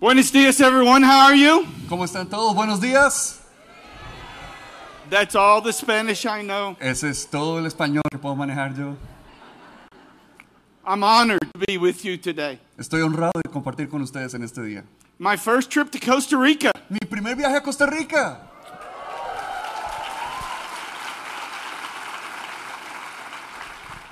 Buenos dias, everyone. How are you? ¿Cómo están todos? Buenos días. That's all the Spanish I know. Ese es todo el español que puedo manejar yo. I'm honored to be with you today. Estoy honrado de compartir con ustedes en este día. My first trip to Costa Rica. Mi primer viaje a Costa Rica.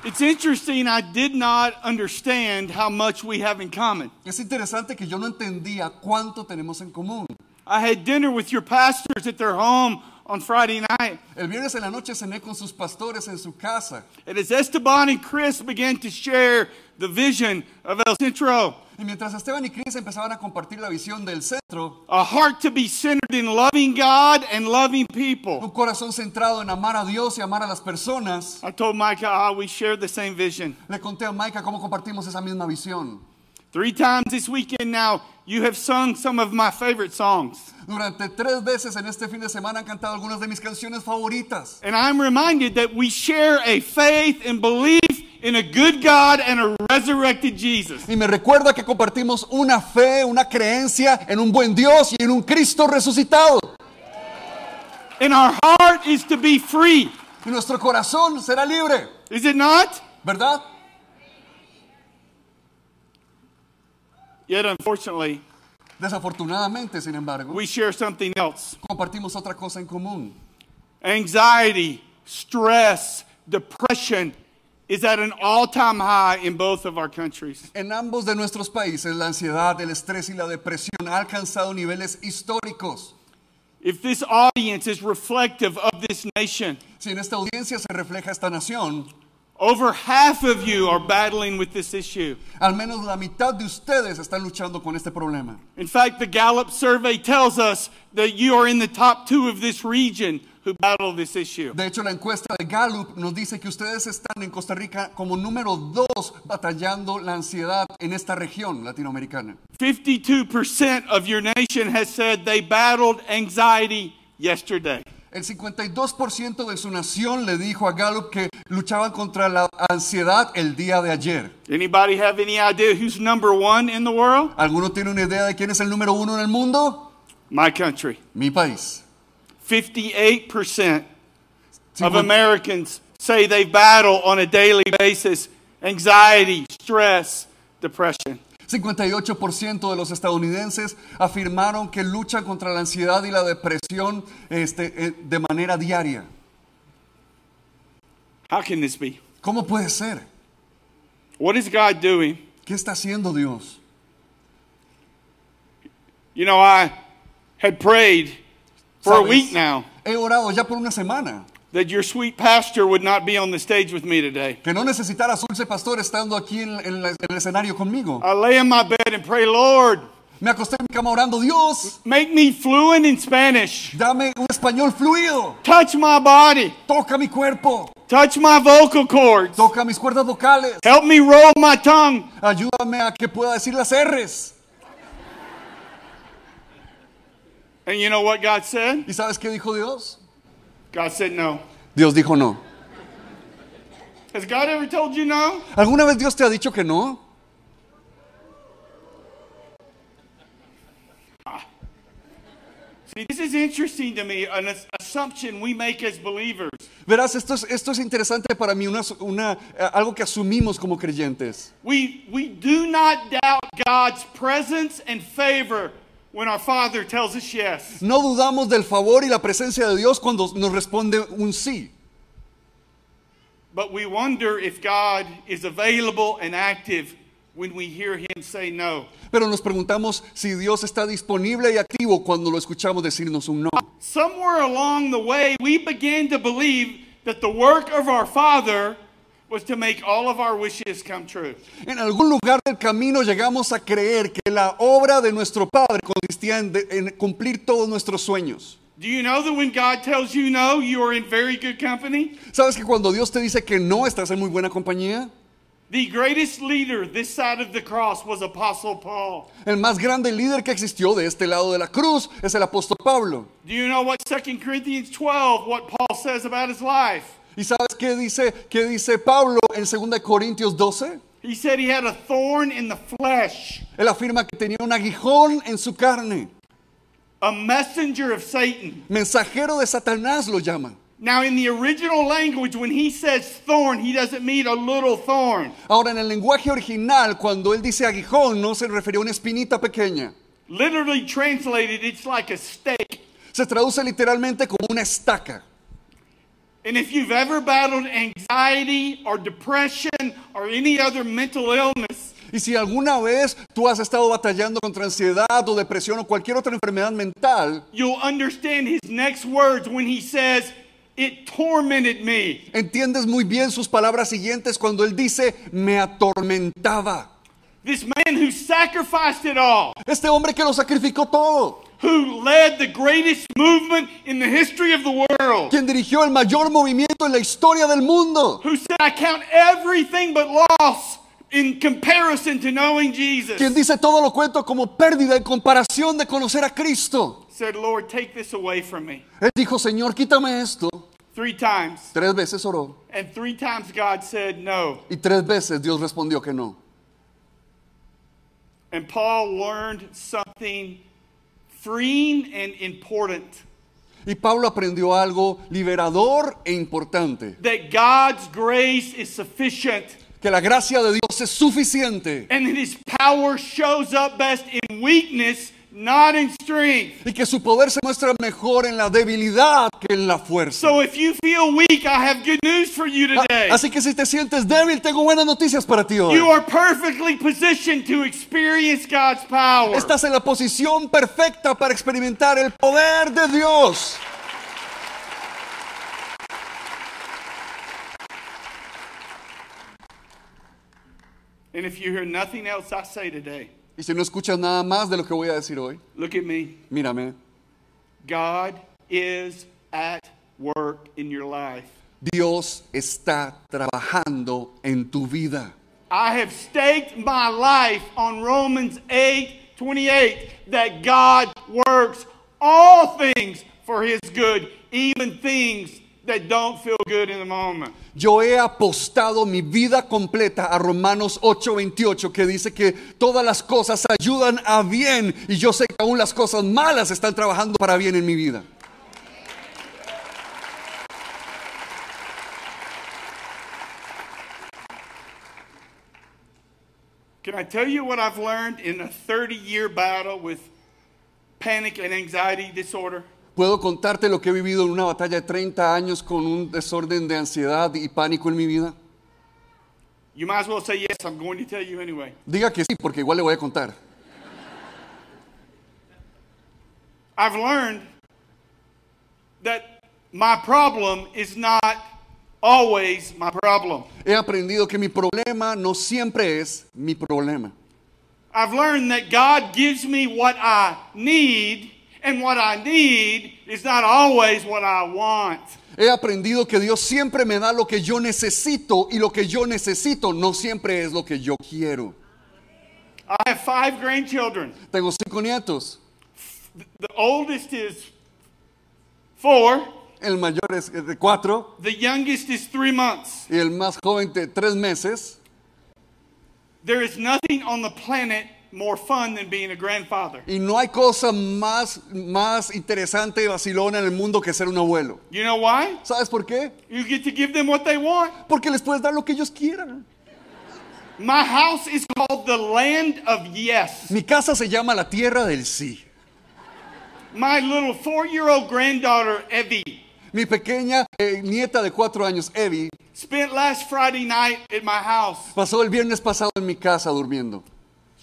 It's interesting, I did not understand how much we have in common. Es interesante que yo no entendía cuánto tenemos en común. I had dinner with your pastors at their home on Friday night. El viernes en la noche cené con sus pastores en su casa. And as Esteban and Chris began to share the vision of El Centro, Y mientras Esteban y Cris empezaban a compartir la visión del centro, a heart to be centered in loving God and loving people. un corazón centrado en amar a Dios y amar a las personas, I told Micah how we share the same vision. le conté a Maika cómo compartimos esa misma visión. Three times this weekend now, you have sung some of my favorite songs. Durante tres veces en este fin de semana han cantado algunas de mis canciones favoritas. And I'm reminded that we share a faith and belief in a good God and a resurrected Jesus. Y me recuerda que compartimos una fe, una creencia en un buen Dios y en un Cristo resucitado. And our heart is to be free. Y nuestro corazón será libre, Is it not? ¿verdad? Yet, unfortunately, Desafortunadamente, sin embargo, we share something else. compartimos otra cosa en común. Anxiety, stress, depression is at an all time high in both of our countries. En ambos de nuestros países, la ansiedad, el estrés y la depresión ha alcanzado niveles históricos. If this audience is reflective of this nation, Si en esta audiencia se refleja esta nación, over half of you are battling with this issue. al menos la mitad de ustedes están luchando con este problema. In fact, the Gallup survey tells us that you are in the top two of this region who battle this issue. De hecho, la encuesta de Gallup nos dice que ustedes están en Costa Rica como número dos batallando la ansiedad en esta región latinoamericana. 52% of your nation has said they battled anxiety yesterday. El 52% de su nación le dijo a Gallup que luchaban contra la ansiedad el día de ayer. Anybody have any idea who's number one in the world? ¿Alguno tiene una idea de quién es el número uno en el mundo? My country. Mi país. 58% of Americans say they battle on a daily basis anxiety, stress, depression. 58% de los estadounidenses afirmaron que luchan contra la ansiedad y la depresión este, eh, de manera diaria. How can this be? ¿Cómo puede ser? What is God doing? ¿Qué está haciendo Dios? You know, I had prayed for a week now He orado ya por una semana that your sweet pastor would not be on the stage with me today. que no necesitara Dulce Pastor estando aquí en, en la- en el escenario conmigo. I lay in my bed and pray, Lord, Me acosté en mi cama orando, Dios, make me fluent in Spanish. dame un español fluido. Touch my body. Toca mi cuerpo, Touch my vocal cords. toca mis cuerdas vocales. Help me roll my tongue. Ayúdame a que pueda decir las R's. And you know what God said? ¿Y sabes qué dijo Dios? God said no. Dios dijo no. Has God ever told you no? ¿Alguna vez Dios te ha dicho que no? See, this is interesting to me, an as- assumption we make as believers. Verás, esto es, esto es interesante para mí, una, una, eh, algo que asumimos como creyentes. We, we do not doubt God's presence and favor when our Father tells us yes. No dudamos del favor y la presencia de Dios cuando nos responde un sí. But we wonder if God is available and active when we hear Him say no. Pero nos preguntamos si Dios está disponible y activo cuando lo escuchamos decirnos un no. Somewhere along the way, we began to believe that the work of our Father was to make all of our wishes come true. En algún lugar del camino llegamos a creer que la obra de nuestro Padre consistía en, de- en cumplir todos nuestros sueños. Do you know that when God tells you no, you are in very good company? ¿Sabes que cuando Dios te dice que no, estás en muy buena compañía? The greatest leader this side of the cross was Apostle Paul. El más grande líder que existió de este lado de la cruz es el apóstol Pablo. Do you know what 2 Corinthians 12, what Paul says about his life? ¿Y sabes qué dice, qué dice Pablo en 2 Corintios 12? He said he had a thorn in the flesh, Él afirma que tenía un aguijón en su carne. a messenger of Satan. Mensajero de Satanás lo llaman. Now, in the original language, when he says thorn, he doesn't mean a little thorn. Ahora, en el lenguaje original, cuando él dice aguijón, no se refería a una espinita pequeña. Literally translated, it's like a stake. Se traduce literalmente como una estaca. And if you've ever battled anxiety or depression or any other mental illness, Y si alguna vez tú has estado batallando contra ansiedad o depresión o cualquier otra enfermedad mental, you'll understand his next words when he says, It tormented me. entiendes muy bien sus palabras siguientes cuando él dice, me atormentaba. This man who sacrificed it all, Este hombre que lo sacrificó todo, who led the greatest movement in the history of the world, quien dirigió el mayor movimiento en la historia del mundo, who said, I count everything but loss in comparison to knowing Jesus, quien dice todo lo cuento como pérdida en comparación de conocer a Cristo. said, Lord, take this away from me. Él dijo, Señor, quítame esto. Three times. Tres veces oró And three times God said no. y tres veces Dios respondió que no. And Paul learned something freeing and important Y Pablo aprendió algo liberador e importante, that God's grace is sufficient que la gracia de Dios es suficiente. and that his power shows up best in weakness, not in strength. y que su poder se muestra mejor en la debilidad que en la fuerza. So if you feel weak, I have good news for you ah, today. Así que si te sientes débil, tengo buenas noticias para ti hoy. You are perfectly positioned to experience God's power. Estás en la posición perfecta para experimentar el poder de Dios. And if you hear nothing else I say today, Y si no escuchas nada más de lo que voy a decir hoy, look at me. mírame. God is at work in your life. Dios está trabajando en tu vida. I have staked my life on Romans 8 28 that God works all things for his good, even things that don't feel good in the moment. Yo he apostado mi vida completa a Romanos 8:28 que dice que todas las cosas ayudan a bien y yo sé que aún las cosas malas están trabajando para bien en mi vida. Can I tell you what I've learned in a 30 year battle with panic and anxiety disorder? ¿Puedo contarte lo que he vivido en una batalla de 30 años con un desorden de ansiedad y pánico en mi vida? You might as well say yes, I'm going to tell you anyway. Diga que sí, porque igual le voy a contar. I've learned that my problem is not always my problem. He aprendido que mi problema no siempre es mi problema. I've learned that God gives me what I need, and what I need is not always what I want. He aprendido que Dios siempre me da lo que yo necesito y lo que yo necesito no siempre es lo que yo quiero. I have five grandchildren. Tengo cinco nietos. The oldest is four, El mayor es de cuatro the youngest is three months. y el más joven de tres meses. There is nothing on the planet more fun than being a grandfather. Y no hay cosa más, más interesante y vacilona en el mundo que ser un abuelo. You know why? ¿Sabes por qué? You get to give them what they want. Porque les puedes dar lo que ellos quieran. My house is called the land of yes. Mi casa se llama la tierra del sí. My little four year old granddaughter, Evie, Mi pequeña eh, nieta de cuatro años, Evie, spent last Friday night at my house. pasó el viernes pasado en mi casa durmiendo.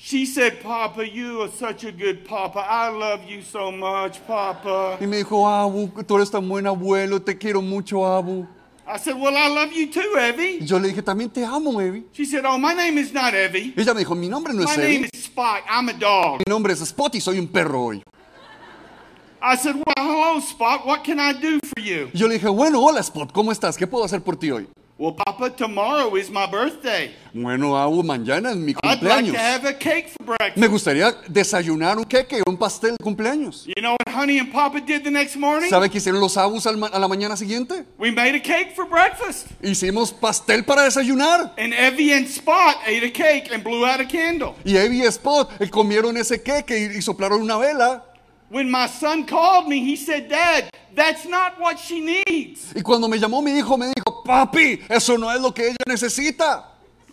She said, Papa, you are such a good papa. I love you so much, Papa. Y me dijo, Abu, tú eres tan buen abuelo, te quiero mucho, Abu. I said, Well, I love you too, Evie. yo le dije, también te amo, Evie. She said, Oh, my name is not Evie. Ella me dijo, mi nombre no My es name Evie, is Spot. I'm a dog. mi nombre es Spot y soy un perro hoy. I said, Well, hello, Spot. What can I do for you? Yo le dije, bueno, hola Spot, ¿cómo estás? ¿Qué puedo hacer por ti hoy? Well, Papa, tomorrow is my birthday. Bueno, Abu, mañana es mi I'd like cumpleaños. to have a cake for breakfast. Me gustaría desayunar un queque o un pastel de cumpleaños. You know what Honey and Papa did the next morning? ¿Sabe qué hicieron los Abus a la mañana siguiente? We made a cake for breakfast. Hicimos pastel para desayunar. And Evie and Spot ate a cake and blew out a candle. Y Evie y Spot comieron ese queque y soplaron una vela. When my son called me, he said, Dad, that's not what she needs. Y cuando me llamó mi hijo, me dijo, papi, eso no es lo que ella necesita.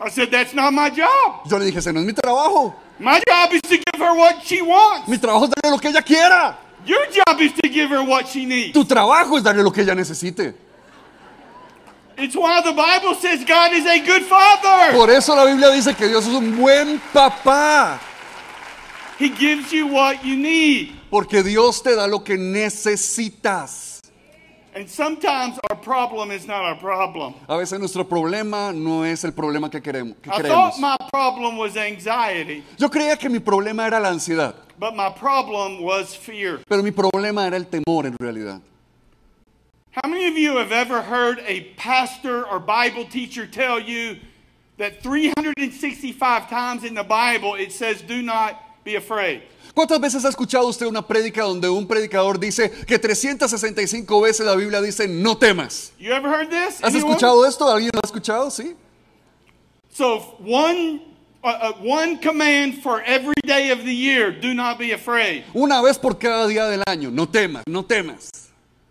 I said, That's not my job. Yo le dije, ese no es mi trabajo. My job is to give her what she wants. Mi trabajo es darle lo que ella quiera. Your job is to give her what she needs. Tu trabajo es darle lo que ella necesite. It's why the Bible says God is a good father. Por eso la Biblia dice que Dios es un buen papá. He gives you what you need. Porque Dios te da lo que necesitas. And sometimes our problem is not our problem. A veces nuestro problema no es el problema que queremos. que I queremos. thought my problem was anxiety, Yo creía que mi problema era la ansiedad, but my problem was fear. pero mi problema era el temor en realidad. How many of you have ever heard a pastor or Bible teacher tell you that 365 times in the Bible it says, Do not be afraid? ¿Cuántas veces ha escuchado usted una prédica donde un predicador dice que 365 veces la Biblia dice no temas? You ever heard this? ¿Has escuchado esto? ¿Alguien lo ha escuchado? Sí. So, one, uh, uh, one command for every day of the year do not be afraid. Una vez por cada día del año, no temas, no temas.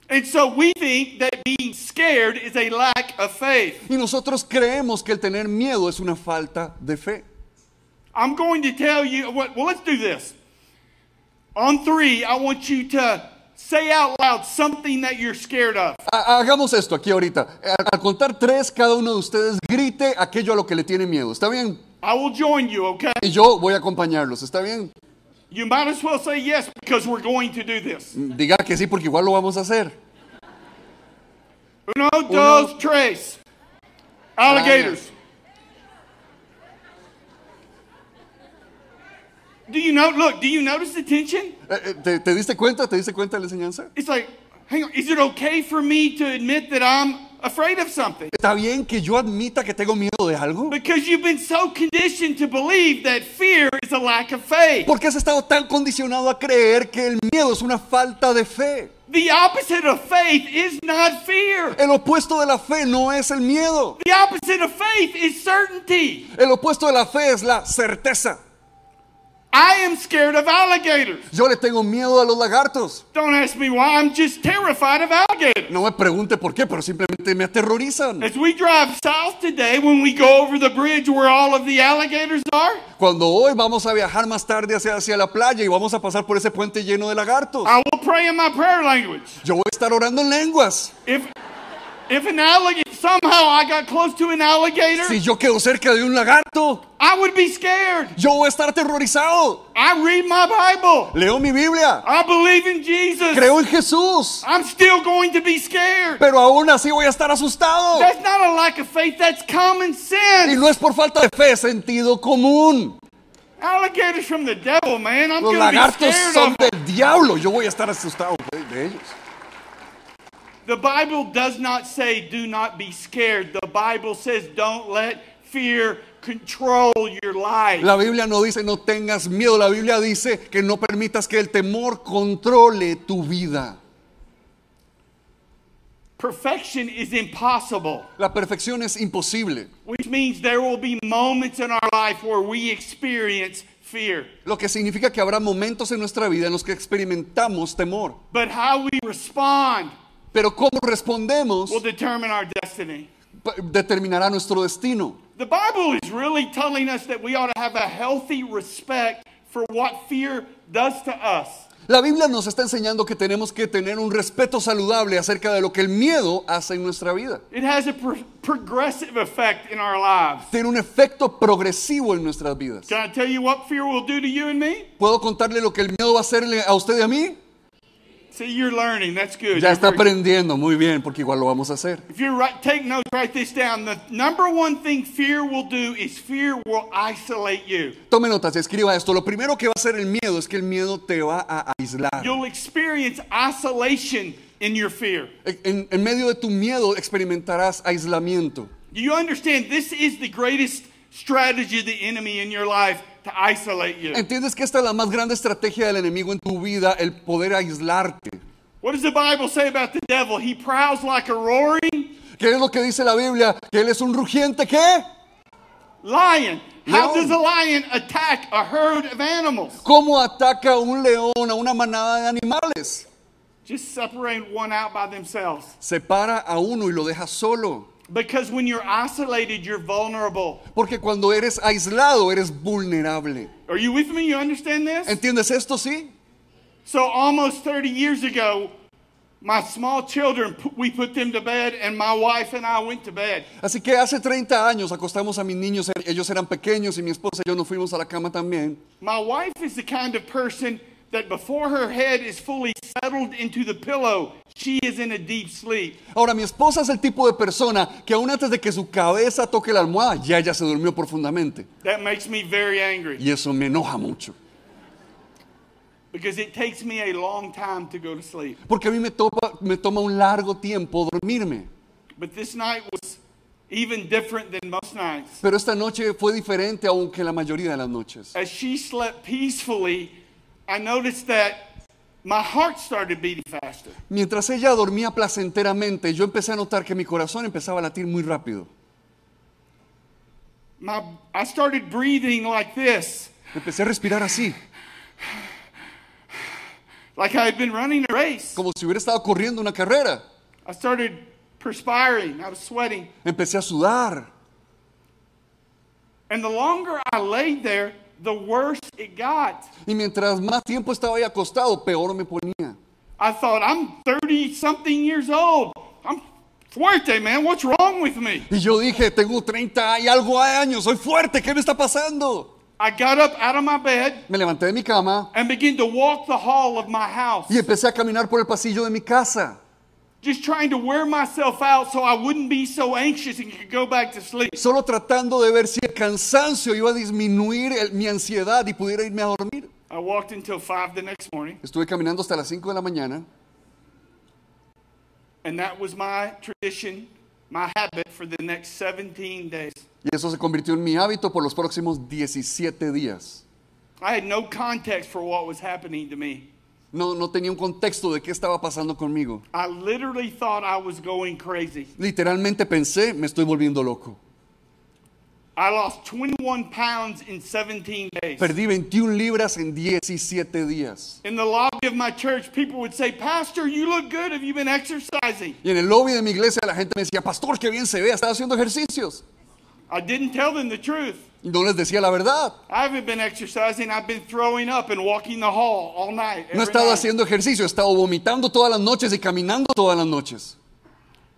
And so we think that being scared is a lack of faith. Y nosotros creemos que el tener miedo es una falta de fe. I'm going to tell you, what, well, let's do this. On three, I want you to say out loud something that you're scared of. Ha- Hagamos esto aquí ahorita. Al al contar tres, cada uno de ustedes grite aquello a lo que le tiene miedo. ¿Está bien? I will join you, okay? Y yo voy a acompañarlos. ¿Está bien? You might as well say yes because we're going to do this. Diga que sí porque igual lo vamos a hacer. Uno, dos, tres. Alligators. Do you know? Look, do you notice the tension? Eh, eh, ¿Te, te diste cuenta? ¿Te diste cuenta de la enseñanza? It's like, hang on, is it okay for me to admit that I'm afraid of something? ¿Está bien que yo admita que tengo miedo de algo? Because you've been so conditioned to believe that fear is a lack of faith. Porque has estado tan condicionado a creer que el miedo es una falta de fe. The opposite of faith is not fear. El opuesto de la fe no es el miedo. The opposite of faith is certainty. El opuesto de la fe es la certeza. I am scared of alligators. Yo le tengo miedo a los lagartos. Don't ask me why, I'm just terrified of alligators. No me pregunte por qué, pero simplemente me aterrorizan. As we drive south today, when we go over the bridge where all of the alligators are, Cuando hoy vamos a viajar más tarde hacia, hacia la playa y vamos a pasar por ese puente lleno de lagartos, I will pray in my prayer language. yo voy a estar orando en lenguas. If if an alligator somehow I got close to an alligator, Si yo quedo cerca de un lagarto, I would be scared. yo voy a estar aterrorizado. I read my Bible. Leo mi Biblia, I believe in Jesus. creo en Jesús, I'm still going to be scared. pero aún así voy a estar asustado. That's not a lack of faith, that's common Y sense. no es por falta de fe, es sentido común. Alligators from the devil, man. I'm Los to be lagartos scared son of them. del diablo. Yo voy a estar asustado de ellos. The Bible does not say do not be scared. The Bible says don't let fear control your life. La Biblia no dice no tengas miedo. La Biblia dice que no permitas que el temor controle tu vida. Perfection is impossible, La perfección es imposible. which means there will be moments in our life where we experience fear. Lo que significa que habrá momentos en nuestra vida en los que experimentamos temor. But how we respond Pero cómo respondemos will determine our destiny. determinará nuestro destino. The Bible is really telling us that we ought to have a healthy respect for what fear does to us. La Biblia nos está enseñando que tenemos que tener un respeto saludable acerca de lo que el miedo hace en nuestra vida. It has a pro- progressive effect in our lives. Tiene un efecto progresivo en nuestras vidas. Can I tell you what fear will do to you and me? ¿Puedo contarle lo que el miedo va a hacerle a usted y a mí? See, you're learning. That's good. Ya You're está aprendiendo, muy bien, porque igual lo vamos a hacer. If you write, take notes, write this down. The number one thing fear will do is fear will isolate you. Tome notas, escriba esto. Lo primero que va a hacer el miedo es que el miedo te va a aislar. You'll experience isolation in your fear. En, en medio de tu miedo experimentarás aislamiento. Do you understand? This is the greatest strategy of the enemy in your life to isolate you. ¿Entiendes que esta es la más grande estrategia del enemigo en tu vida, el poder aislarte? What does the Bible say about the devil? He prowls like a roaring ¿Qué es lo que dice la Biblia? Que él es un rugiente, ¿qué? lion. How does a lion attack a herd of animals? ¿Cómo ataca un león a una manada de animales? Just separate one out by themselves. Separa a uno y lo deja solo. Because when you're isolated, you're vulnerable. Porque cuando eres aislado, eres vulnerable. Are you with me? You understand this? ¿Entiendes esto, sí? So almost 30 years ago, my small children, we put them to bed, and my wife and I went to bed. Así que hace 30 años acostamos a mis niños, ellos eran pequeños y mi esposa y yo nos fuimos a la cama también. My wife is the kind of person that before her head is fully settled into the pillow, she is in a deep sleep. Ahora, mi esposa es el tipo de persona que aún antes de que su cabeza toque la almohada, ya ella se durmió profundamente. That makes me very angry Y eso me enoja mucho. because it takes me a long time to go to sleep. Porque a mí me, topa- me toma un largo tiempo dormirme. But this night was even different than most nights. Pero esta noche fue diferente aunque la mayoría de las noches. As she slept peacefully, I noticed that my heart started beating faster. Mientras ella dormía placenteramente, yo empecé a notar que mi corazón empezaba a latir muy rápido. My, I started breathing like this, Empecé a respirar así, like I had been running a race. como si hubiera estado corriendo una carrera. I started perspiring, I was sweating. Empecé a sudar. And the longer I laid there, the worse it got. Y mientras más tiempo estaba ahí acostado, peor me ponía. I thought, I'm 30 something years old. I'm fuerte, man. What's wrong with me? Y yo dije, tengo 30 y algo años, soy fuerte, ¿qué me está pasando? I got up out of my bed Me levanté de mi cama and began to walk the hall of my house, y empecé a caminar por el pasillo de mi casa, just trying to wear myself out so I wouldn't be so anxious and could go back to sleep. solo tratando de ver si el cansancio iba a disminuir el- mi ansiedad y pudiera irme a dormir. I walked until 5 the next morning, Estuve caminando hasta las 5 de la mañana and that was my tradition, my habit for the next 17 days. y eso se convirtió en mi hábito por los próximos 17 días. I had no context for what was happening to me. No, no tenía un contexto de qué estaba pasando conmigo. I literally thought I was going crazy. Literalmente pensé, me estoy volviendo loco. I lost 21 pounds in 17 days. Perdí 21 libras en 17 días. In the lobby of my church, people would say, Pastor, you look good. Have you been exercising? Y en el lobby de mi iglesia la gente me decía, pastor, qué bien se ve, está haciendo ejercicios. I didn't tell them the truth. No les decía la verdad. I haven't been exercising. I've been throwing up and walking the hall all night. No he estado haciendo ejercicio, he estado vomitando todas las noches y caminando todas las noches.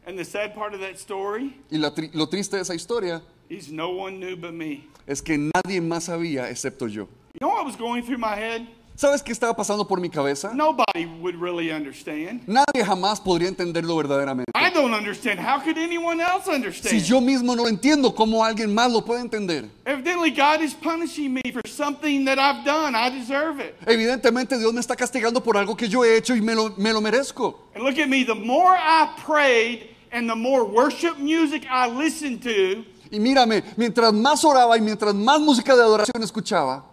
And the sad part of that story Y la tri- lo triste de esa historia is no one knew but me. es que nadie más sabía excepto yo. You know what was going through my head? ¿Sabes qué estaba pasando por mi cabeza? Nobody would really understand. Nadie jamás podría entenderlo verdaderamente. I don't understand. How could anyone else Si understand? yo mismo no lo entiendo, ¿cómo alguien más lo puede entender? Evidently, God is punishing me for something that I've done. I deserve it. Evidentemente Dios me está castigando por algo que yo he hecho y me lo, me lo merezco. And look at me, the more I prayed and the more worship music I listened to, Y mírame, mientras más oraba y mientras más música de adoración escuchaba,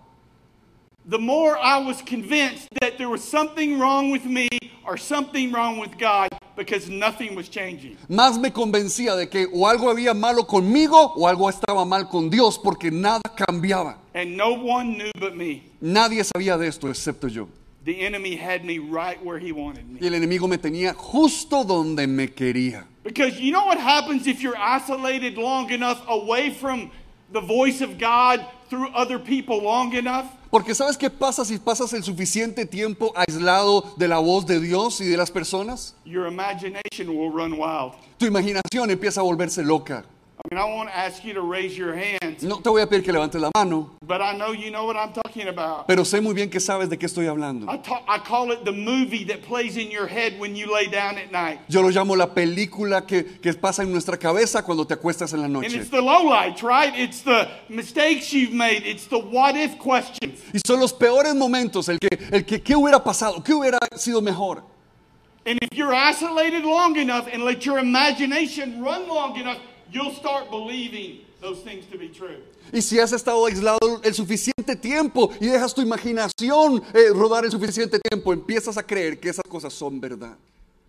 the more I was convinced that there was something wrong with me or something wrong with God because nothing was changing. más me convencía de que o algo había malo conmigo o algo estaba mal con Dios porque nada cambiaba. And no one knew but me. Nadie sabía de esto excepto yo. The enemy had me right where he wanted me. Y el enemigo me tenía justo donde me quería. Because you know what happens if you're isolated long enough away from the voice of God through other people long enough? Porque ¿sabes qué pasa si pasas el suficiente tiempo aislado de la voz de Dios y de las personas? Your imagination will run wild. Tu imaginación empieza a volverse loca. I mean, I won't ask you to raise your hands, No te voy a pedir que levantes la mano, but I know you know what I'm talking about. pero sé muy bien que sabes de qué estoy hablando. I, ta- I call it the movie that plays in your head when you lay down at night. Yo lo llamo la película que, que pasa en nuestra cabeza cuando te acuestas en la And noche. it's the lowlights, right? It's the mistakes you've made. It's the what if questions. Y son los peores momentos, el que, el que, ¿qué hubiera pasado? ¿Qué hubiera sido mejor? And if you're isolated long enough and let your imagination run long enough, you'll start believing those things to be true. Y si has estado aislado el suficiente tiempo y dejas tu imaginación eh, rodar el suficiente tiempo, empiezas a creer que esas cosas son verdad.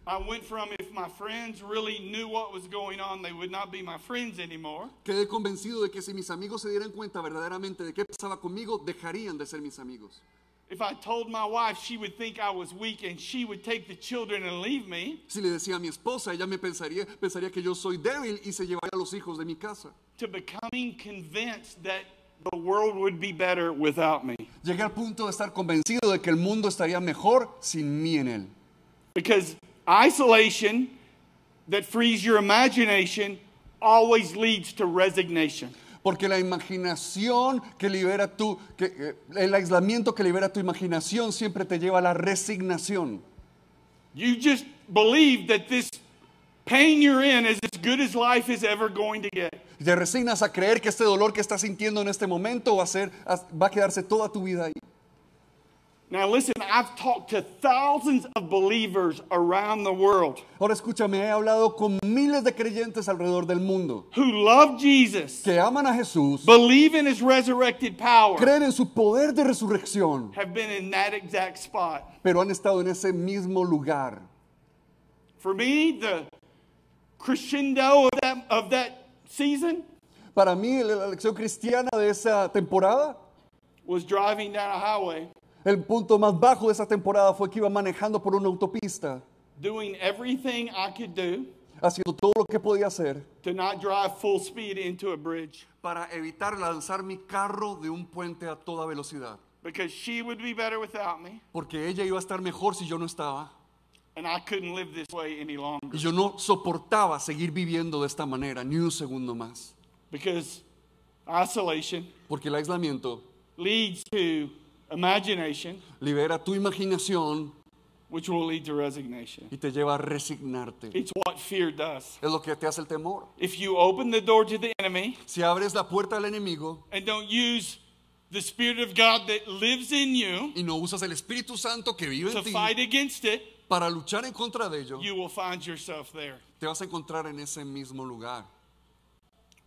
I went from if my friends really knew what was going on, they would not be my friends anymore. Quedé convencido de que si mis amigos se dieran cuenta verdaderamente de qué pasaba conmigo, dejarían de ser mis amigos. If I told my wife, she would think I was weak and she would take the children and leave me. Si le decía a mi esposa, ella me pensaría, pensaría que yo soy débil y se llevaría a los hijos de mi casa. To becoming convinced that the world would be better without me. Llegué al punto de estar convencido de que el mundo estaría mejor sin mí en él. Because isolation that frees your imagination always leads to resignation. Porque la imaginación que libera tu, que, eh, el aislamiento que libera tu imaginación siempre te lleva a la resignación. You just believe that this pain you're in is as good as life is ever going to get. Te resignas a creer que este dolor que estás sintiendo en este momento va a, ser, va a quedarse toda tu vida ahí. Now, listen, I've talked to thousands of believers around the world Ahora escúchame, he hablado con miles de creyentes alrededor del mundo who love Jesus, que aman a Jesús, believe in his resurrected power, creen en su poder de resurrección, have been in that exact spot. pero han estado en ese mismo lugar. For me, the crescendo of that, of that season Para mí, la lección cristiana de esa temporada, was driving down a highway, el punto más bajo de esa temporada fue que iba manejando por una autopista, doing everything I could do haciendo todo lo que podía hacer to not drive full speed into a bridge para evitar lanzar mi carro de un puente a toda velocidad. because she would be better without me, Porque ella iba a estar mejor si yo no estaba. and I couldn't live this way any longer. Y yo no soportaba seguir viviendo de esta manera ni un segundo más. Because isolation Porque el aislamiento leads to imagination, libera tu imaginación which will lead to resignation. y te lleva a resignarte. It's what fear does. Es lo que te hace el temor. If you open the door to the enemy Si abres la puerta al enemigo and don't use the Spirit of God that lives in you y no usas el Espíritu Santo que vive to en ti fight against it, para luchar en contra de ello, you will find yourself there. te vas a encontrar en ese mismo lugar.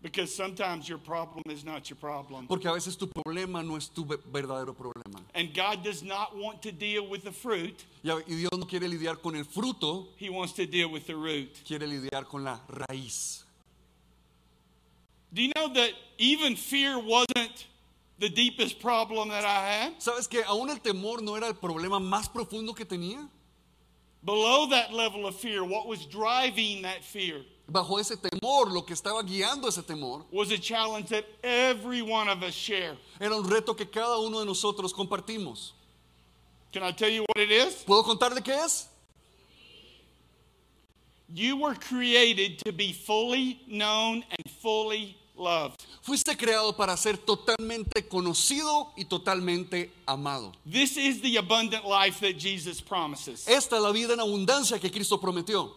Because sometimes your problem is not your problem. Porque a veces tu problema no es tu verdadero problema. And God does not want to deal with the fruit, Y Dios no quiere lidiar con el fruto, He wants to deal with the root. quiere lidiar con la raíz. Do you know that even fear wasn't the deepest problem that I had? ¿Sabes que aún el temor no era el problema más profundo que tenía? Below that level of fear, what was driving that fear Bajo ese temor, lo que estaba guiando ese temor, was a challenge that every one of us share. era un reto que cada uno de nosotros compartimos. Can I tell you what it is? ¿Puedo contarle qué es? You were created to be fully known and fully loved. Fuiste creado para ser totalmente conocido y totalmente amado. This is the abundant life that Jesus promises. Esta es la vida en abundancia que Cristo prometió.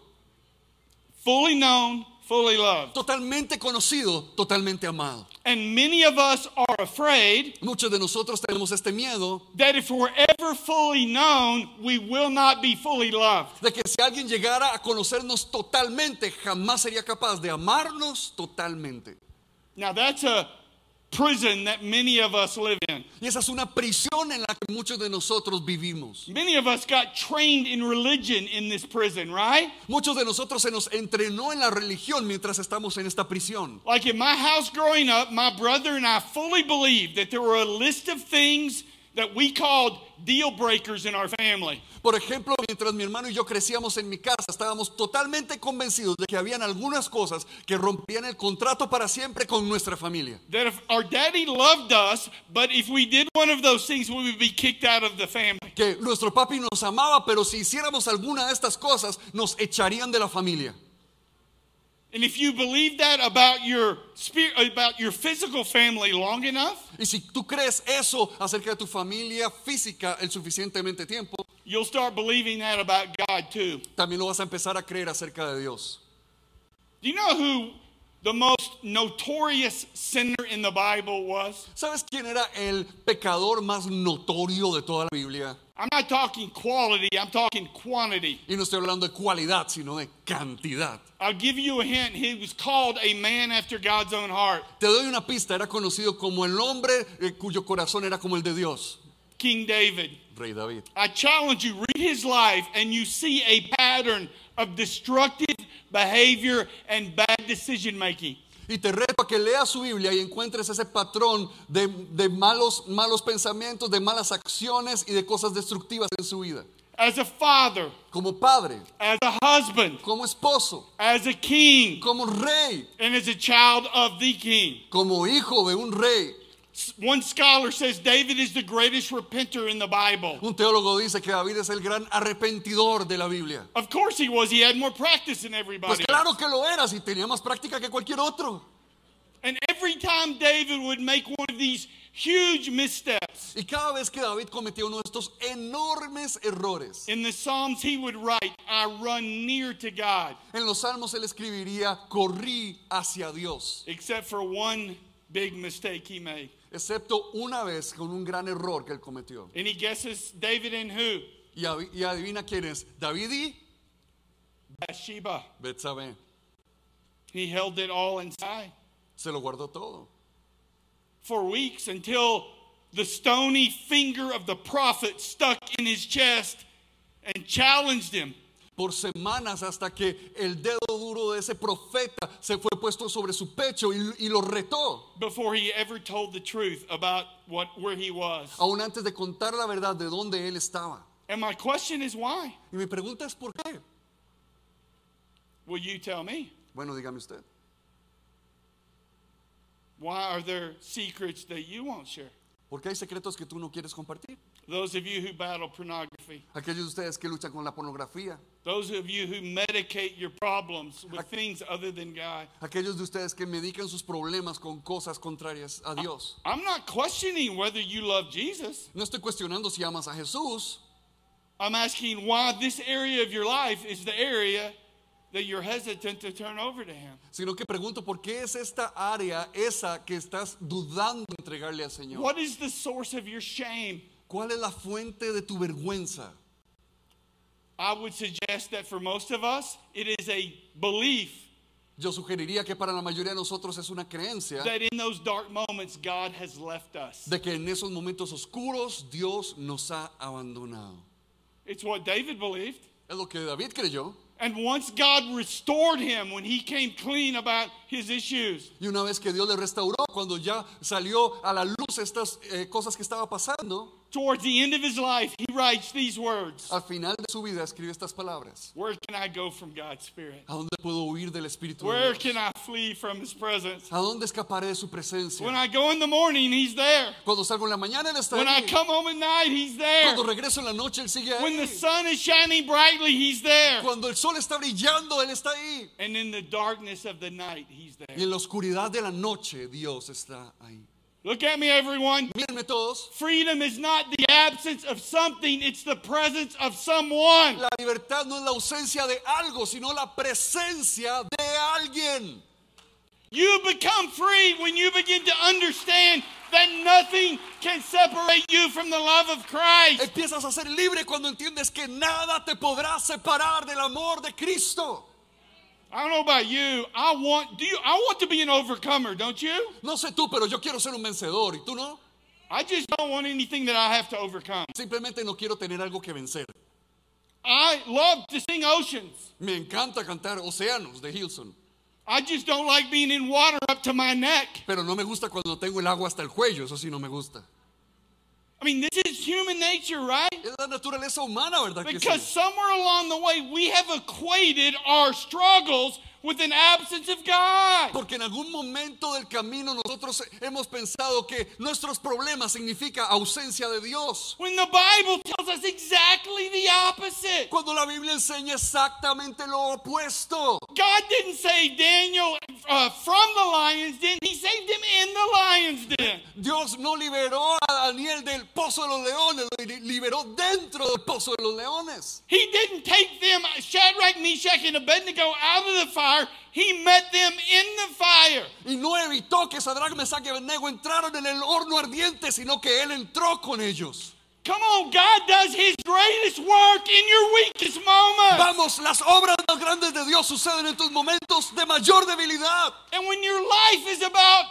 Fully known, fully loved. Totalmente conocido, totalmente amado. And many of us are afraid Muchos de nosotros tenemos este miedo that if we're ever fully known, we will not be fully loved. de que si alguien llegara a conocernos totalmente, jamás sería capaz de amarnos totalmente. Now, that's a prison that many of us live in. Y esa es una prisión en la que muchos de nosotros vivimos. Many of us got trained in religion in this prison, right? Muchos de nosotros se nos entrenó en la religión mientras estamos en esta prisión. Like in my house growing up, my brother and I fully believed that there were a list of things that we called deal breakers in our family. Por ejemplo, mientras mi hermano y yo crecíamos en mi casa, estábamos totalmente convencidos de que habían algunas cosas que rompían el contrato para siempre con nuestra familia. That if our daddy loved us, but if we did one of those things, we would be kicked out of the family. Que nuestro papi nos amaba, pero si hiciéramos alguna de estas cosas, nos echarían de la familia. And if you believe that about your spirit, about your physical family long enough, Y si tú crees eso acerca de tu familia física el suficientemente tiempo, you'll start believing that about God too. también lo vas a empezar a creer acerca de Dios. Do you know who the most notorious sinner in the Bible was? ¿Sabes quién era el pecador más notorio de toda la Biblia? I'm not talking quality, I'm talking quantity. Y no estoy hablando de cualidad, sino de cantidad. I'll give you a hint. He was called a man after God's own heart. Te doy una pista, era conocido como el hombre eh, cuyo corazón era como el de Dios, King David. Rey David. I challenge you, read his life and you see a pattern of destructive behavior and bad decision making. Y te reto a que leas su Biblia y encuentres ese patrón de, de malos, malos pensamientos, de malas acciones y de cosas destructivas en su vida. As a father, Como padre, as a husband, como esposo, as a king, como rey, and as a child of the king. como hijo de un rey. One scholar says David is the greatest repenter in the Bible. Un teólogo dice que David es el gran arrepentidor de la Biblia. Of course he was. He had more practice than everybody. Pues claro que lo era, si tenía más práctica que cualquier otro. And every time David would make one of these huge missteps, Y cada vez que David cometía uno de estos enormes errores, in the Psalms he would write, I run near to God, en los salmos él escribiría, corrí hacia Dios, except for one big mistake he made. Excepto una vez con un gran error que él cometió. Any guesses, David and who? Y, y adivina quién es, David y Bathsheba. Betsabé. He held it all inside Se lo guardó todo. for weeks until the stony finger of the prophet stuck in his chest and challenged him. Por semanas hasta que el dedo duro de ese profeta se fue puesto sobre su pecho y, y lo retó. before he ever told the truth about what where he was. Aún antes de contar la verdad de dónde él estaba. And my question is why? Y mi pregunta es ¿por qué? Will you tell me? Bueno, dígame usted. Why are there secrets that you won't share? Porque hay secretos que tú no quieres compartir. Those of you who battle pornography, Aquellos de ustedes que luchan con la pornografía. those of you who medicate your problems with things other than God. Aquellos de ustedes que medican sus problemas con cosas contrarias a Dios. I'm not questioning whether you love Jesus. No estoy cuestionando si amas a Jesús. I'm asking why this area of your life is the area that you're hesitant to turn over to Him. Sino que pregunto por qué es esta área esa que estás dudando entregarle al Señor. What is the source of your shame? ¿Cuál es la fuente de tu vergüenza? I would suggest that for most of us, it is a belief Yo sugeriría que para la mayoría de nosotros es una creencia that in those dark moments, God has left us. de que en esos momentos oscuros Dios nos ha abandonado. It's what David believed. Es lo que David creyó. And once God restored him when he came clean about his issues, Y una vez que Dios le restauró, cuando ya salió a la luz estas eh, cosas que estaba pasando, towards the end of his life, he writes these words al final de su vida escribe estas palabras. Where can I go from God's Spirit? ¿A dónde puedo huir del Espíritu de Where Dios? can I flee from his presence? ¿A dónde escaparé de su presencia? When I go in the morning, he's there. Cuando salgo en la mañana, Él está When I ahí. come home at night, he's there. Cuando regreso en la noche, Él sigue When the ahí. sun is shining brightly, he's there. Cuando el sol está brillando, Él está ahí. And in the darkness of the night, he's Y there. en la oscuridad de la noche, Dios está ahí. Look at me, everyone. Mírenme todos. Freedom is not the absence of something, it's the presence of someone. La libertad no es la ausencia de algo, sino la presencia de alguien. You become free when you begin to understand that nothing can separate you from the love of Christ. Empiezas a ser libre cuando entiendes que nada te podrá separar del amor de Cristo. I don't know about you. I want do you I want to be an overcomer, don't you? No sé tú, pero yo quiero ser un vencedor. ¿Y tú no? I just don't want anything that I have to overcome. Simplemente no quiero tener algo que vencer. I love to sing oceans. Me encanta cantar Océanos de Hilson, I just don't like being in water up to my neck. pero no me gusta cuando tengo el agua hasta el cuello. Eso sí no me gusta. I mean, this is human nature, right? Es la naturaleza humana, ¿verdad? Que Because sí? somewhere along the way we have equated our struggles with an absence of God. Porque en algún momento del camino nosotros hemos pensado que nuestros problemas significa ausencia de Dios. When the Bible tells us exactly the opposite. Cuando la Biblia enseña exactamente lo opuesto. God didn't save Daniel uh, from the lion's den, He saved him in the lion's den. Dios no liberó a Daniel del pozo de los leones, lo li- liberó dentro del pozo de los leones. He didn't take them, Shadrach, Meshach, and Abednego, out of the fire. He met them in the fire. Y no evitó que Sadrach, Mesach y Abednego entraron en el horno ardiente, sino que él entró con ellos. Come on, God does His greatest work in your weakest moments. Vamos, las obras más grandes de Dios suceden en tus momentos de mayor debilidad. And when your life is about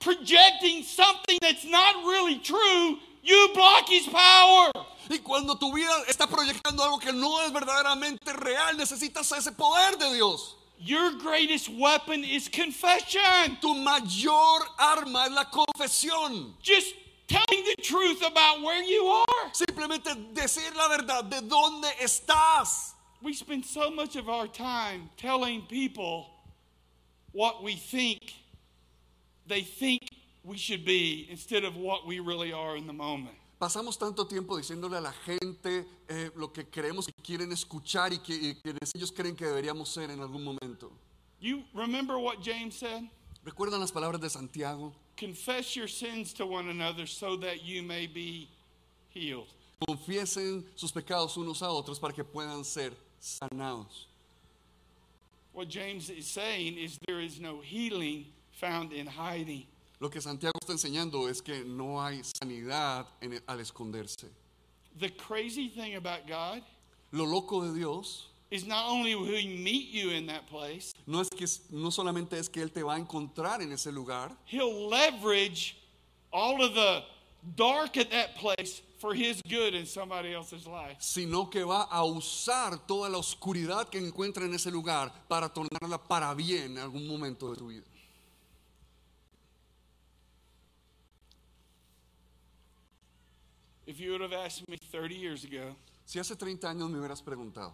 projecting something that's not really true, you block His power. Y cuando tu vida está proyectando algo que no es verdaderamente real, necesitas ese poder de Dios. Your greatest weapon is confession. Tu mayor arma es la confesión. Just telling the truth about where you are. Simplemente decir la verdad de dónde estás. We spend so much of our time telling people what we think they think we should be instead of what we really are in the moment. Pasamos tanto tiempo diciéndole a la gente eh, lo que creemos que quieren escuchar y que, y que ellos creen que deberíamos ser en algún momento. You remember what James said? ¿Recuerdan las palabras de Santiago? Confess your sins to one another so that you may be healed. Confiesen sus pecados unos a otros para que puedan ser sanados. What James is saying is there is no healing found in hiding. Lo que Santiago está enseñando es que no hay sanidad en el- al esconderse. The crazy thing about God Lo loco de Dios is not only will He meet you in that place, no es que no solamente es que él te va a encontrar en ese lugar, He'll leverage all of the dark at that place for His good in somebody else's life. sino que va a usar toda la oscuridad que encuentra en ese lugar para tornarla para bien en algún momento de tu vida. If you would have asked me 30 years ago Si hace 30 años me hubieras preguntado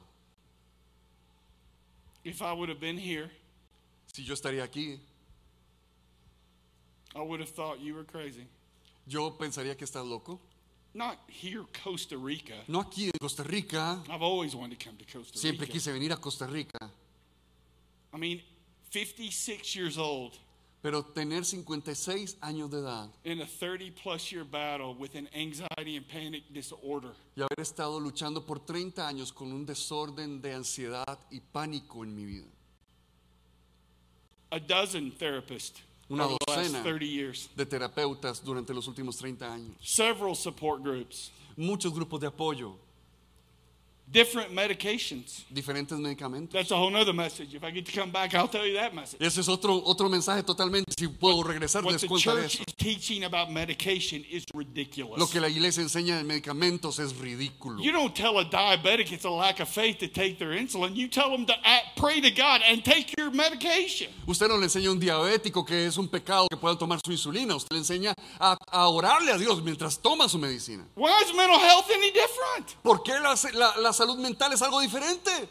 if I would have been here, si yo estaría aquí, I would have thought you were crazy. yo pensaría que estás loco. Not here, Costa Rica. No aquí en Costa Rica, I've always wanted to come to Costa siempre Rica. quise venir a Costa Rica, I mean, 56 years old pero tener 56 años de edad in a 30 plus year battle with an anxiety and panic disorder. y haber estado luchando por 30 años con un desorden de ansiedad y pánico en mi vida. A dozen therapists Una over the last docena. 30 years. de terapeutas durante los últimos 30 años. Several support groups. Muchos grupos de apoyo, Different medications. diferentes medicamentos. That's a whole nother message. If I get to come back, I'll tell you that message. Ese es otro, otro mensaje totalmente. Si puedo regresar, What les the contaré church eso. is teaching about medication is Lo ridiculous. que la iglesia enseña de medicamentos es ridículo. You don't tell a diabetic it's a lack of faith to take their insulin. You tell them to pray to God and take your medication. Usted no le enseña a un diabético que es un pecado que puedan tomar su insulina. Usted le enseña a, a orarle a Dios mientras toma su medicina. Why is mental health any different? ¿Por qué la, la- la salud mental es algo diferente?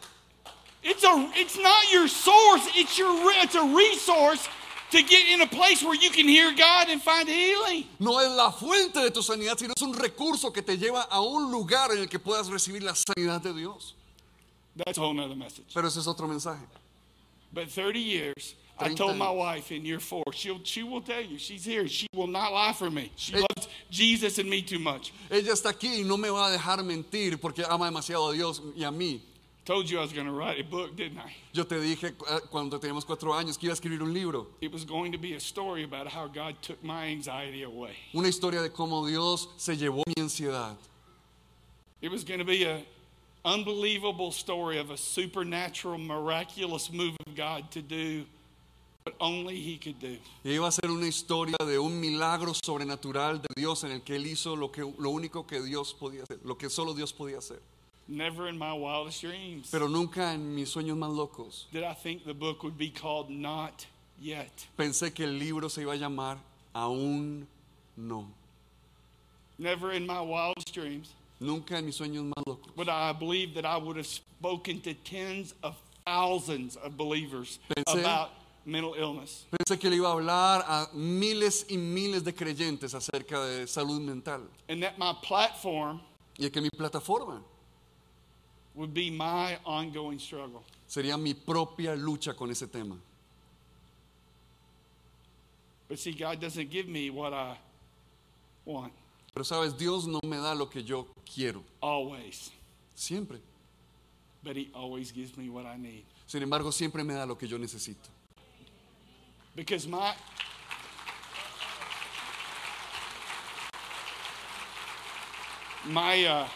It's a it's not your source, it's your it's a resource to get in a place where you can hear God and find healing. No es la fuente de tu sanidad, sino es un recurso que te lleva a un lugar en el que puedas recibir la sanidad de Dios. That's a whole nother message. Pero ese es otro mensaje. But 30 years, I told my wife in year four, she'll, she will tell you, she's here. She will not lie for me. She Hey. loves Jesus and me too much. Ella está aquí y no me va a dejar mentir porque ama demasiado a Dios y a mí. Told you I was going to write a book, didn't I? Yo te dije eh, cuando teníamos cuatro años que iba a escribir un libro, It was going to be a story about how God took my anxiety away. una historia de cómo Dios se llevó mi ansiedad. It was going to be a unbelievable story of a supernatural, miraculous move of God to do Y iba a ser una historia de un milagro sobrenatural de Dios en el que Él hizo lo, que, lo único que Dios podía hacer, lo que solo Dios podía hacer. Never in my wildest dreams Pero nunca en mis sueños más locos did I think the book would be called Not Yet. pensé que el libro se iba a llamar Aún no. Never in my wildest dreams Nunca en mis sueños más locos. would I believe that I would have spoken to tens of thousands of believers Pensé- about mental illness. Pensé que le iba a hablar a miles y miles de creyentes acerca de salud mental And that my platform y que mi plataforma would be my ongoing struggle. sería mi propia lucha con ese tema. But see, God doesn't give me what I want Pero sabes, Dios no me da lo que yo quiero, always, siempre. but He always gives me what I need. Sin embargo, siempre me da lo que yo necesito. Because my My, uh,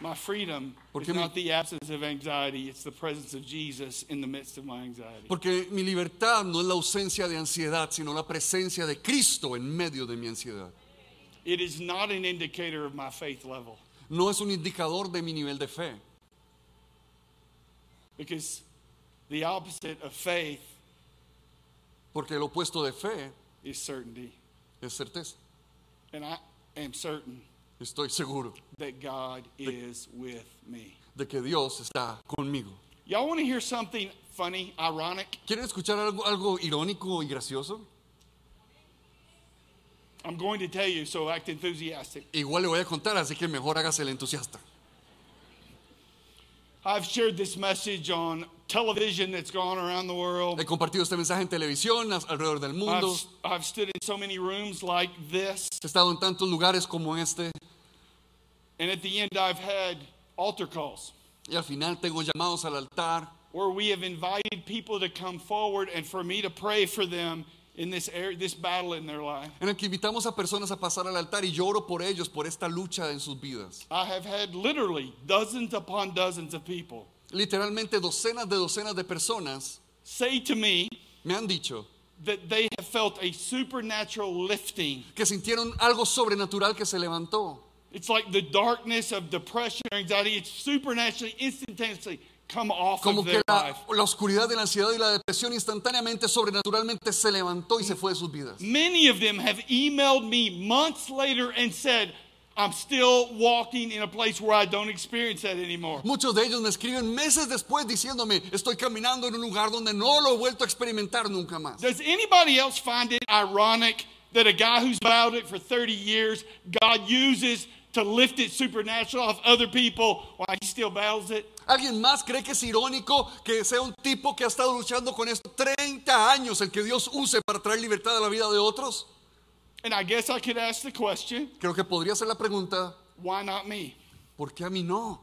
my freedom Porque is mi- not the absence of anxiety, it's the presence of Jesus in the midst of my anxiety. Porque mi libertad no es la ausencia de ansiedad, sino la presencia de Cristo en medio de mi ansiedad. It is not an indicator of my faith level No es un indicador de mi nivel de fe. because the opposite of faith Porque el opuesto de fe is certainty. es certeza. And I am certain Estoy seguro that God is with me. de que Dios está conmigo. Y'all want to hear something funny, ironic? ¿Quieren escuchar algo, algo irónico y gracioso? I'm going to tell you, so act enthusiastic. Igual le voy a contar, así que mejor hágase el entusiasta. I've shared this message on television that's gone around the world. He compartido este mensaje en televisión alrededor del mundo. I've, I've stood in so many rooms like this, He estado en tantos lugares como este. and at the end, I've had altar calls Y al final tengo llamados al altar where we have invited people to come forward and for me to pray for them in this area, this battle in their life. en el que invitamos a personas a pasar al altar y lloro por ellos, por esta lucha en sus vidas. I have had literally dozens upon dozens of people Literalmente docenas de docenas de personas say to me me han dicho that they have felt a supernatural lifting. que sintieron algo sobrenatural que se levantó. It's like the darkness of depression or anxiety. It's supernaturally, instantaneously come off Como of que their la, life. la oscuridad de la ansiedad y la depresión instantáneamente, sobrenaturalmente se levantó y se fue de sus vidas. Many of them have emailed me months later and said, I'm still walking in a place where I don't experience that anymore. Muchos de ellos me escriben meses después diciéndome, estoy caminando en un lugar donde no lo he vuelto a experimentar nunca más. Does anybody else find it ironic that a guy who's battled it for 30 years, God uses to lift it supernatural off other people while he still battles it? ¿Alguien más cree que es irónico que sea un tipo que ha estado luchando con esto 30 años, el que Dios use para traer libertad a la vida de otros? And I guess I could ask the question, Creo que podría ser la pregunta, why not me? ¿por qué a mí no?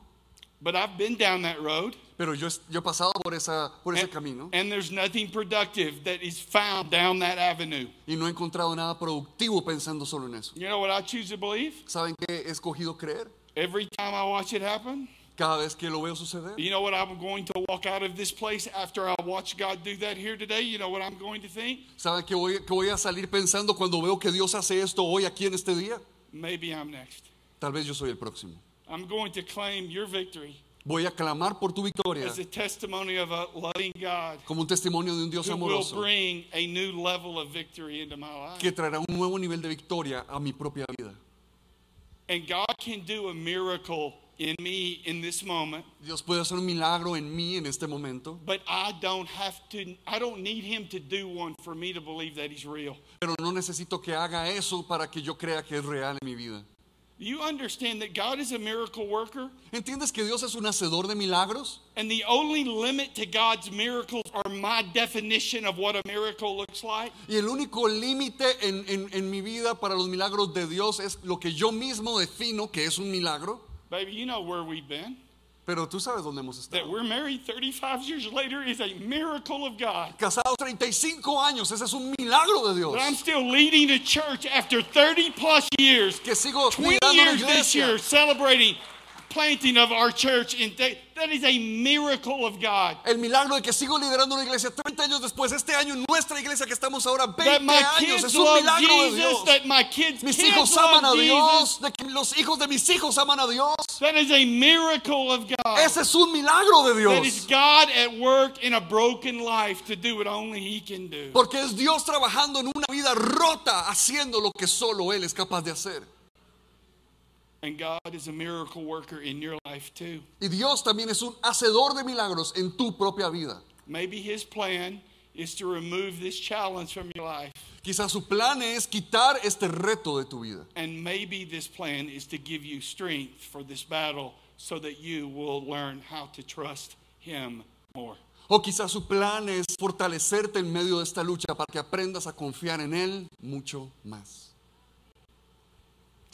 But I've been down that road. Pero yo, yo he pasado por, esa, por ese And, camino and there's nothing productive that is found down that avenue. y no he encontrado nada productivo pensando solo en eso. You know what I choose to believe? ¿Saben qué he escogido creer? Every time I watch it happen, Cada vez que lo veo suceder. you know what I'm going to walk out of this place after I watch God do that here today? You know what I'm going to think? ¿Saben qué voy, qué voy a salir pensando cuando veo que Dios hace esto hoy aquí en este día? Maybe I'm next. Tal vez yo soy el próximo. I'm going to claim your victory Voy a clamar por tu victoria as a testimony of a loving God como un testimonio de un Dios who will amoroso bring a new level of victory into my life. que traerá un nuevo nivel de victoria a mi propia vida. And God can do a miracle in me in this moment, Dios puede hacer un milagro en mí en este momento, but I don't have to, I don't need Him to do one for me to believe that He's real. pero no necesito que haga eso para que yo crea que es real en mi vida. You understand that God is a miracle worker, ¿Entiendes que Dios es un hacedor de milagros? and the only limit to God's miracles are my definition of what a miracle looks like? Y el único límite en, en- en mi vida para los milagros de Dios es lo que yo mismo defino que es un milagro. Baby, you know where we've been. Pero tú sabes dónde hemos estado. That we're married 35 years later is a miracle of God. Casados 35 años, ese es un milagro de Dios. But I'm still leading a church after 30 plus years, Que sigo 20 liderando una years this year, celebrating planting of our church. In that, is a miracle of God. El milagro de que sigo liderando una iglesia 30 años después, este año en nuestra iglesia que estamos ahora 20 That my años, es un milagro de Jesus. Dios. That my kids, Mis kids hijos aman a Jesus. Dios, de que los hijos de mis hijos aman a Dios. That is a miracle of God. Ese es un milagro de That is Dios. God at work in a broken life to do what only He can do. Porque es Dios trabajando en una vida rota, haciendo lo que solo Él es capaz de hacer. And God is a miracle worker in your life too. Y Dios también es un hacedor de milagros en tu propia vida. Maybe His plan is to remove this challenge from your life. Quizás su plan es quitar este reto de tu vida. And maybe this plan is to give you strength for this battle so that you will learn how to trust Him more. O quizás su plan es fortalecerte en medio de esta lucha para que aprendas a confiar en Él mucho más.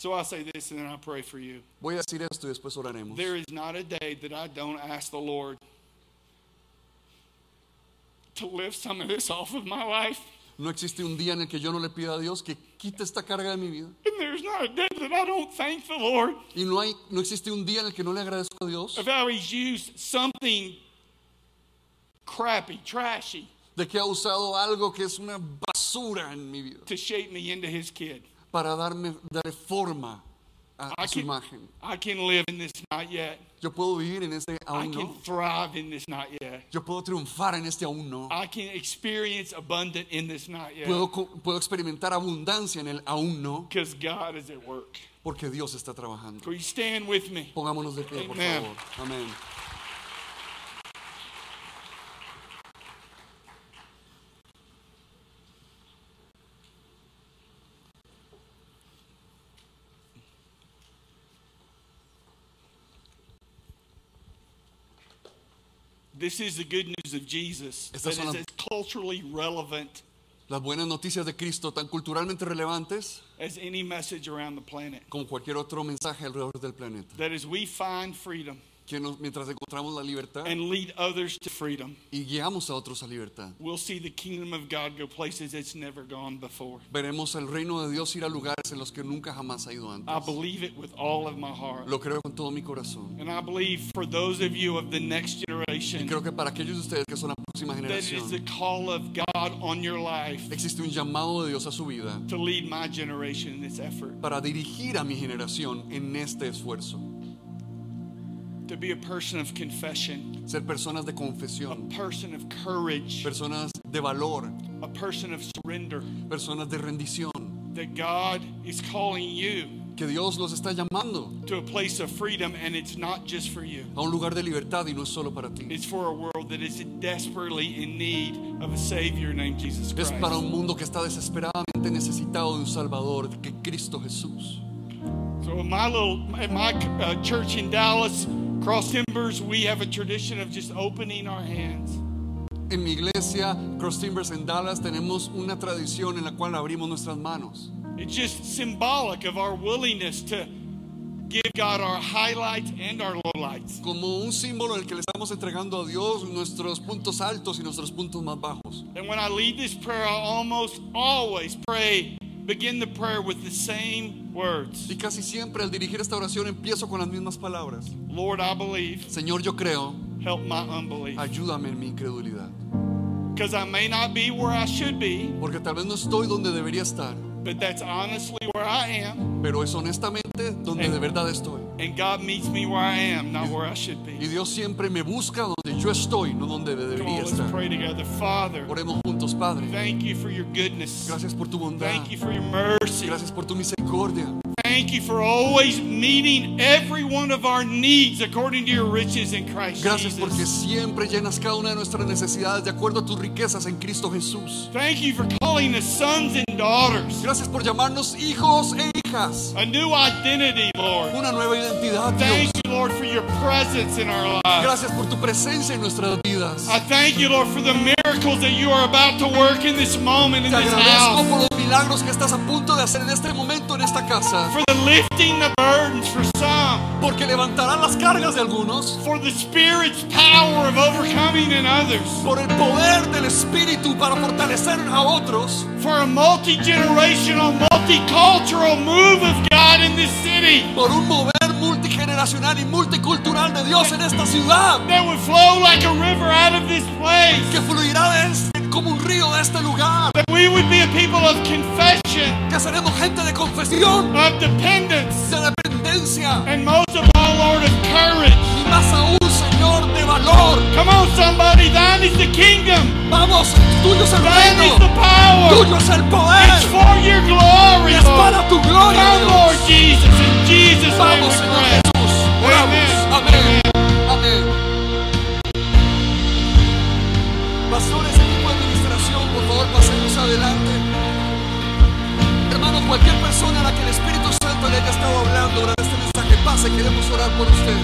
So I'll say this and then I'll pray for you. Voy a decir esto y después oraremos. There is not a day that I don't ask the Lord to lift some of this off of my life. No existe un día en el que yo no le pida a Dios que quita esta carga de mi vida. And there's not a day that I don't thank the Lord Y no, hay, no existe un día en el que no le agradezco a Dios of how He's used something crappy, trashy, de que ha usado algo que es una basura en mi vida to shape me into His kid. Para darme, darle forma a, a I su can, imagen. I can live in this not yet. Yo puedo vivir en este I aún can no. thrive in this not yet. Yo puedo triunfar en este aún no. I can experience abundant in this not yet. Puedo, puedo experimentar abundancia en el aún no Because God is at work. porque Dios está trabajando. Will you stand with me? Pongámonos de pie, por Amen. favor. Amén. This is the good news of Jesus that Estas son las- as culturally relevant Las buenas noticias de Cristo, tan culturalmente relevantes as any message around the planet. como cualquier otro mensaje alrededor del planeta. That as we find freedom Que nos- mientras encontramos la libertad and lead others to freedom, y guiamos a otros a libertad, we'll see the kingdom of God go places it's never gone before. veremos el reino de Dios ir a lugares en los que nunca jamás ha ido I antes. believe it with all of my heart. Lo creo con todo mi corazón. And I believe for those of you of the next Y creo que para aquellos de ustedes que son la próxima that it is the generación, call of God on your life existe un llamado de Dios a su vida to lead my generation in this effort. para dirigir a mi generación en este esfuerzo. To be a person of confession, Ser personas de confesión. a person of courage, personas de valor, a person of surrender. personas de rendición. That God is calling you Que Dios los está llamando to a place of freedom, and it's not just for you. a un lugar de libertad y no es solo para ti. It's for a world that is desperately in need of a Savior named Jesus Es Christ. para un mundo que está desesperadamente necesitado de un Salvador, que Cristo Jesús. So, in my little, in my uh, church in Dallas, Cross mm. Timbers, we have a tradition of just opening our hands. En mi iglesia, Cross Timbers en Dallas, tenemos una tradición en la cual abrimos nuestras manos. It's just symbolic of our willingness to give God our highlights and our lowlights. Como un símbolo el que le estamos entregando a Dios nuestros puntos altos y nuestros puntos más bajos. And when I lead this prayer, I almost always pray, begin the prayer with the same words Y casi siempre al dirigir esta oración empiezo con las mismas palabras. Lord, I believe, Señor, yo creo, help my unbelief. ayúdame en mi incredulidad. Because I may not be where I should be, Porque tal vez no estoy donde debería estar, but that's honestly where I am. pero es honestamente donde de verdad estoy. And God meets me where I am, not where I should Y be. Dios siempre me busca donde yo estoy, no donde debería on, estar. pray together. Father, Oremos juntos, Padre. thank you for your goodness. Gracias por tu bondad. Thank you for your mercy. Gracias por tu misericordia. Thank you for always meeting every one of our needs according to your riches in Christ Gracias porque Jesus. siempre llenas cada una de nuestras necesidades de acuerdo a tus riquezas en Cristo Jesús. Thank you for calling us sons and daughters. Gracias por llamarnos hijos e hijas. A new identity, Lord. Una nueva identidad, Thank Dios. you, Lord, for your presence in our lives. Gracias por tu presencia en nuestras vidas. I thank you, Lord, for the miracles that you are about to work in this moment in Te this agradezco house. por los milagros que estás a punto de hacer en este momento en esta casa. For the lifting the burdens for some. Porque levantarán las cargas de algunos. For the Spirit's power of overcoming in others. Por el poder del Espíritu para fortalecer a otros. For a multi generational, multicultural move of God in this city Por un mover multigeneracional y multicultural de Dios en esta ciudad. that would flow like a river out of this place. Que fluirá de como un río de este lugar. That we would be a people of confession, Que seremos gente de confesión, of dependence, de dependencia. and most of all, Lord, of courage. Y más aún, Señor, de valor. Come on, somebody, thine is the kingdom, Vamos, tuyo es el thine is the power. Tuyo es el It's poder. for your glory, Es para tu gloria, Come, Lord. Jesus, in Jesus' name Vamos, we Señor pray. Jesús. Oramos. Amen. Amén. Amén. Persona a la que el Espíritu Santo le haya estado hablando durante este mensaje, pase, queremos orar por usted.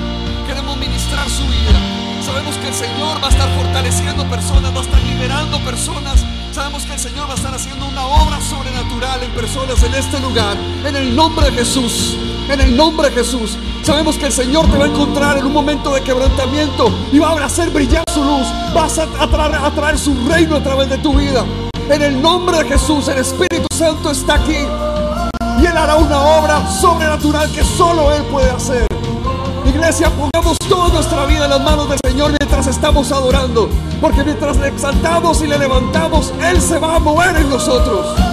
Queremos ministrar su vida. Sabemos que el Señor va a estar fortaleciendo personas, va a estar liberando personas. Sabemos que el Señor va a estar haciendo una obra sobrenatural en personas en este lugar. En el nombre de Jesús. En el nombre de Jesús. Sabemos que el Señor te va a encontrar en un momento de quebrantamiento y va a hacer brillar su luz. Vas a atraer, a traer su reino a través de tu vida. En el nombre de Jesús, el Espíritu Santo está aquí. Él hará una obra sobrenatural que solo Él puede hacer. Iglesia, pongamos toda nuestra vida en las manos del Señor mientras estamos adorando, porque mientras le exaltamos y le levantamos, Él se va a mover en nosotros.